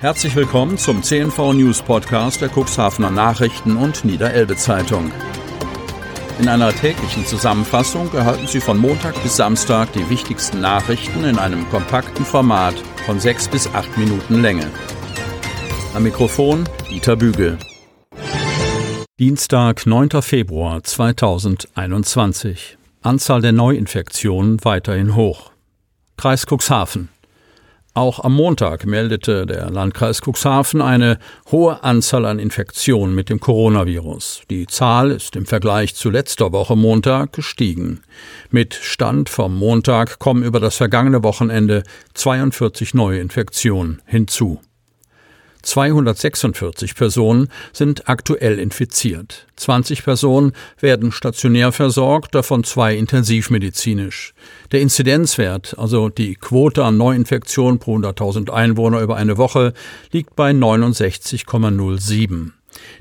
Herzlich willkommen zum CNV News Podcast der Cuxhavener Nachrichten und Niederelbe Zeitung. In einer täglichen Zusammenfassung erhalten Sie von Montag bis Samstag die wichtigsten Nachrichten in einem kompakten Format von sechs bis acht Minuten Länge. Am Mikrofon Dieter Bügel. Dienstag, 9. Februar 2021. Anzahl der Neuinfektionen weiterhin hoch. Kreis Cuxhaven. Auch am Montag meldete der Landkreis Cuxhaven eine hohe Anzahl an Infektionen mit dem Coronavirus. Die Zahl ist im Vergleich zu letzter Woche Montag gestiegen. Mit Stand vom Montag kommen über das vergangene Wochenende 42 neue Infektionen hinzu. 246 Personen sind aktuell infiziert. 20 Personen werden stationär versorgt, davon zwei intensivmedizinisch. Der Inzidenzwert, also die Quote an Neuinfektionen pro 100.000 Einwohner über eine Woche, liegt bei 69,07.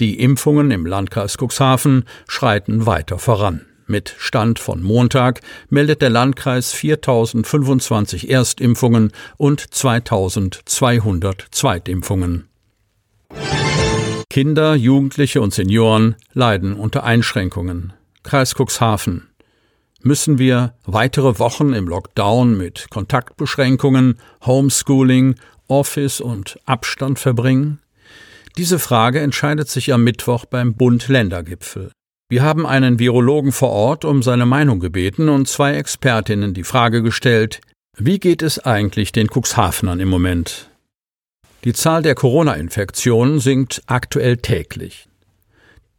Die Impfungen im Landkreis Cuxhaven schreiten weiter voran. Mit Stand von Montag meldet der Landkreis 4025 Erstimpfungen und 2200 Zweitimpfungen. Kinder, Jugendliche und Senioren leiden unter Einschränkungen. Kreis Cuxhaven. Müssen wir weitere Wochen im Lockdown mit Kontaktbeschränkungen, Homeschooling, Office und Abstand verbringen? Diese Frage entscheidet sich am Mittwoch beim Bund-Länder-Gipfel. Wir haben einen Virologen vor Ort um seine Meinung gebeten und zwei Expertinnen die Frage gestellt, wie geht es eigentlich den Cuxhavenern im Moment? Die Zahl der Corona-Infektionen sinkt aktuell täglich.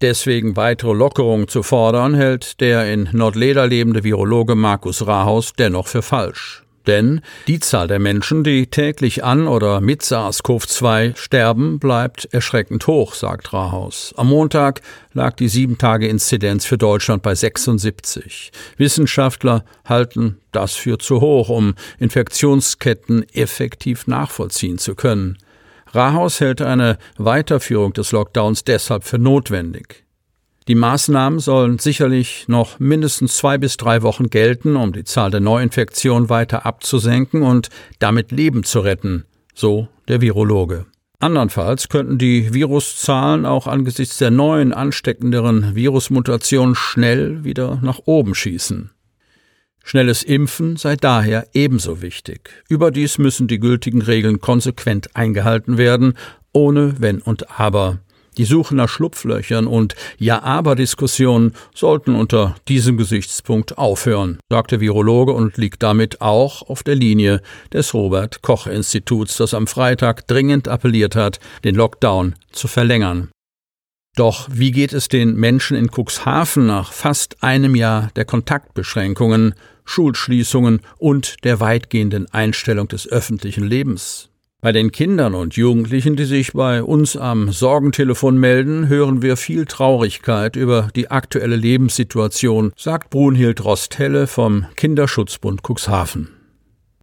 Deswegen weitere Lockerungen zu fordern, hält der in Nordleder lebende Virologe Markus Rahaus dennoch für falsch. Denn die Zahl der Menschen, die täglich an oder mit SARS-CoV-2 sterben, bleibt erschreckend hoch, sagt Rahaus. Am Montag lag die Sieben-Tage-Inzidenz für Deutschland bei 76. Wissenschaftler halten das für zu hoch, um Infektionsketten effektiv nachvollziehen zu können. Rahaus hält eine Weiterführung des Lockdowns deshalb für notwendig. Die Maßnahmen sollen sicherlich noch mindestens zwei bis drei Wochen gelten, um die Zahl der Neuinfektionen weiter abzusenken und damit Leben zu retten, so der Virologe. Andernfalls könnten die Viruszahlen auch angesichts der neuen ansteckenderen Virusmutationen schnell wieder nach oben schießen. Schnelles Impfen sei daher ebenso wichtig. Überdies müssen die gültigen Regeln konsequent eingehalten werden, ohne Wenn und Aber. Die Suche nach Schlupflöchern und Ja-Aber-Diskussionen sollten unter diesem Gesichtspunkt aufhören, sagte Virologe und liegt damit auch auf der Linie des Robert Koch Instituts, das am Freitag dringend appelliert hat, den Lockdown zu verlängern. Doch wie geht es den Menschen in Cuxhaven nach fast einem Jahr der Kontaktbeschränkungen, Schulschließungen und der weitgehenden Einstellung des öffentlichen Lebens? Bei den Kindern und Jugendlichen, die sich bei uns am Sorgentelefon melden, hören wir viel Traurigkeit über die aktuelle Lebenssituation, sagt Brunhild Rosthelle vom Kinderschutzbund Cuxhaven.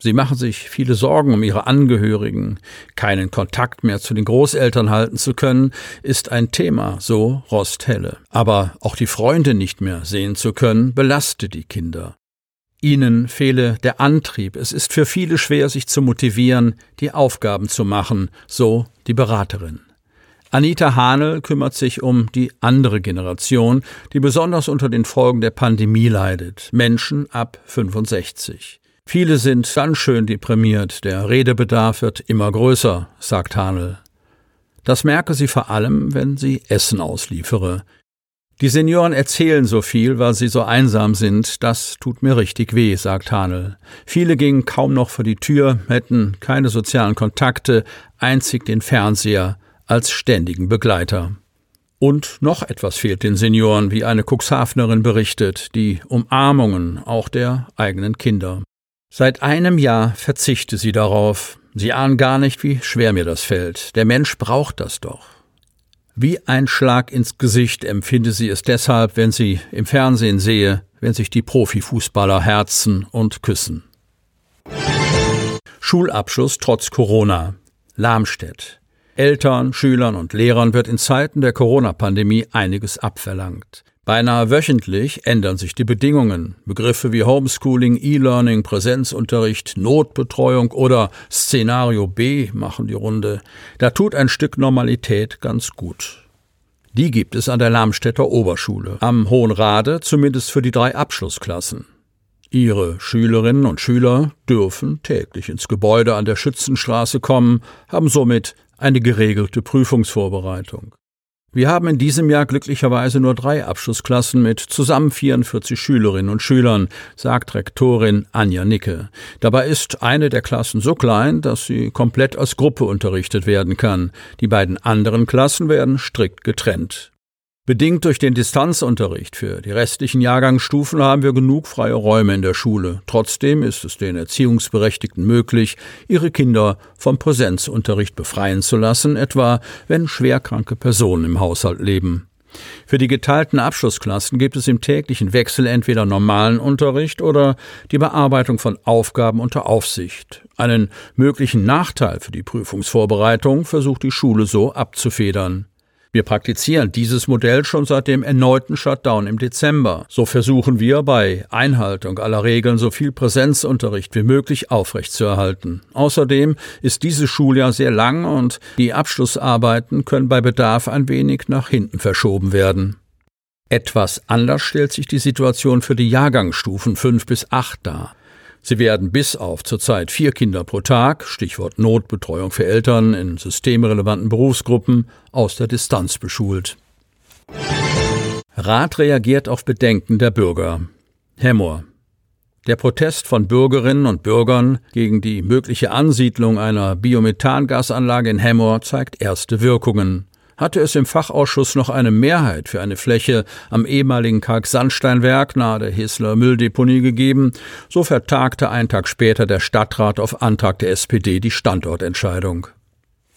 Sie machen sich viele Sorgen um ihre Angehörigen. Keinen Kontakt mehr zu den Großeltern halten zu können, ist ein Thema, so Rosthelle. Aber auch die Freunde nicht mehr sehen zu können, belastet die Kinder. Ihnen fehle der Antrieb. Es ist für viele schwer, sich zu motivieren, die Aufgaben zu machen, so die Beraterin. Anita Hahnel kümmert sich um die andere Generation, die besonders unter den Folgen der Pandemie leidet, Menschen ab 65. Viele sind ganz schön deprimiert, der Redebedarf wird immer größer, sagt Hahnel. Das merke sie vor allem, wenn sie Essen ausliefere. Die Senioren erzählen so viel, weil sie so einsam sind. Das tut mir richtig weh, sagt Hanel. Viele gingen kaum noch vor die Tür, hätten keine sozialen Kontakte, einzig den Fernseher als ständigen Begleiter. Und noch etwas fehlt den Senioren, wie eine Cuxhavenerin berichtet, die Umarmungen auch der eigenen Kinder. Seit einem Jahr verzichte sie darauf. Sie ahnen gar nicht, wie schwer mir das fällt. Der Mensch braucht das doch. Wie ein Schlag ins Gesicht empfinde sie es deshalb, wenn sie im Fernsehen sehe, wenn sich die Profifußballer herzen und küssen. Schulabschluss trotz Corona. Lamstedt. Eltern, Schülern und Lehrern wird in Zeiten der Corona-Pandemie einiges abverlangt. Beinahe wöchentlich ändern sich die Bedingungen. Begriffe wie Homeschooling, E-Learning, Präsenzunterricht, Notbetreuung oder Szenario B machen die Runde. Da tut ein Stück Normalität ganz gut. Die gibt es an der Lamstädter Oberschule, am Hohen Rade zumindest für die drei Abschlussklassen. Ihre Schülerinnen und Schüler dürfen täglich ins Gebäude an der Schützenstraße kommen, haben somit eine geregelte Prüfungsvorbereitung. Wir haben in diesem Jahr glücklicherweise nur drei Abschlussklassen mit zusammen 44 Schülerinnen und Schülern, sagt Rektorin Anja Nicke. Dabei ist eine der Klassen so klein, dass sie komplett als Gruppe unterrichtet werden kann. Die beiden anderen Klassen werden strikt getrennt. Bedingt durch den Distanzunterricht für die restlichen Jahrgangsstufen haben wir genug freie Räume in der Schule. Trotzdem ist es den Erziehungsberechtigten möglich, ihre Kinder vom Präsenzunterricht befreien zu lassen, etwa wenn schwerkranke Personen im Haushalt leben. Für die geteilten Abschlussklassen gibt es im täglichen Wechsel entweder normalen Unterricht oder die Bearbeitung von Aufgaben unter Aufsicht. Einen möglichen Nachteil für die Prüfungsvorbereitung versucht die Schule so abzufedern. Wir praktizieren dieses Modell schon seit dem erneuten Shutdown im Dezember. So versuchen wir bei Einhaltung aller Regeln so viel Präsenzunterricht wie möglich aufrechtzuerhalten. Außerdem ist dieses Schuljahr sehr lang und die Abschlussarbeiten können bei Bedarf ein wenig nach hinten verschoben werden. Etwas anders stellt sich die Situation für die Jahrgangsstufen 5 bis 8 dar. Sie werden bis auf zurzeit vier Kinder pro Tag, Stichwort Notbetreuung für Eltern in systemrelevanten Berufsgruppen, aus der Distanz beschult. Rat reagiert auf Bedenken der Bürger. Hemmoor. Der Protest von Bürgerinnen und Bürgern gegen die mögliche Ansiedlung einer Biomethangasanlage in Hemmoor zeigt erste Wirkungen hatte es im Fachausschuss noch eine Mehrheit für eine Fläche am ehemaligen Kalksandsteinwerk nahe der Hesler Mülldeponie gegeben, so vertagte ein Tag später der Stadtrat auf Antrag der SPD die Standortentscheidung.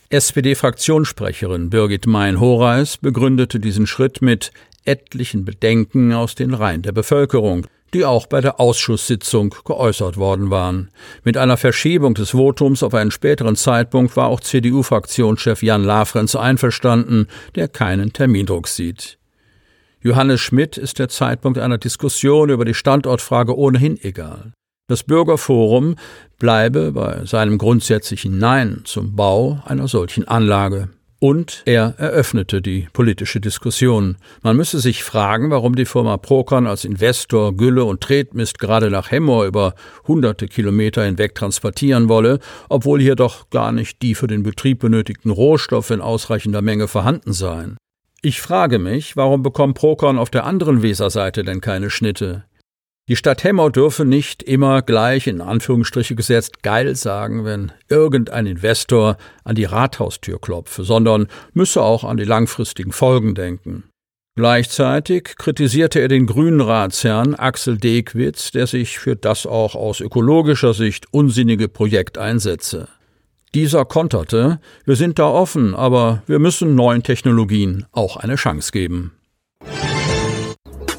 SPD-Fraktionssprecherin Birgit Mein-Horeis begründete diesen Schritt mit etlichen Bedenken aus den Reihen der Bevölkerung, die auch bei der Ausschusssitzung geäußert worden waren. Mit einer Verschiebung des Votums auf einen späteren Zeitpunkt war auch CDU-Fraktionschef Jan Lafrenz einverstanden, der keinen Termindruck sieht. Johannes Schmidt ist der Zeitpunkt einer Diskussion über die Standortfrage ohnehin egal. Das Bürgerforum bleibe bei seinem grundsätzlichen Nein zum Bau einer solchen Anlage. Und er eröffnete die politische Diskussion. Man müsse sich fragen, warum die Firma Procon als Investor Gülle und Tretmist gerade nach Hemmoor über hunderte Kilometer hinweg transportieren wolle, obwohl hier doch gar nicht die für den Betrieb benötigten Rohstoffe in ausreichender Menge vorhanden seien. Ich frage mich, warum bekommt Procon auf der anderen Weserseite denn keine Schnitte? Die Stadt Hemmer dürfe nicht immer gleich in Anführungsstriche gesetzt geil sagen, wenn irgendein Investor an die Rathaustür klopfe, sondern müsse auch an die langfristigen Folgen denken. Gleichzeitig kritisierte er den grünen Ratsherrn Axel Degwitz, der sich für das auch aus ökologischer Sicht unsinnige Projekt einsetze. Dieser konterte, wir sind da offen, aber wir müssen neuen Technologien auch eine Chance geben.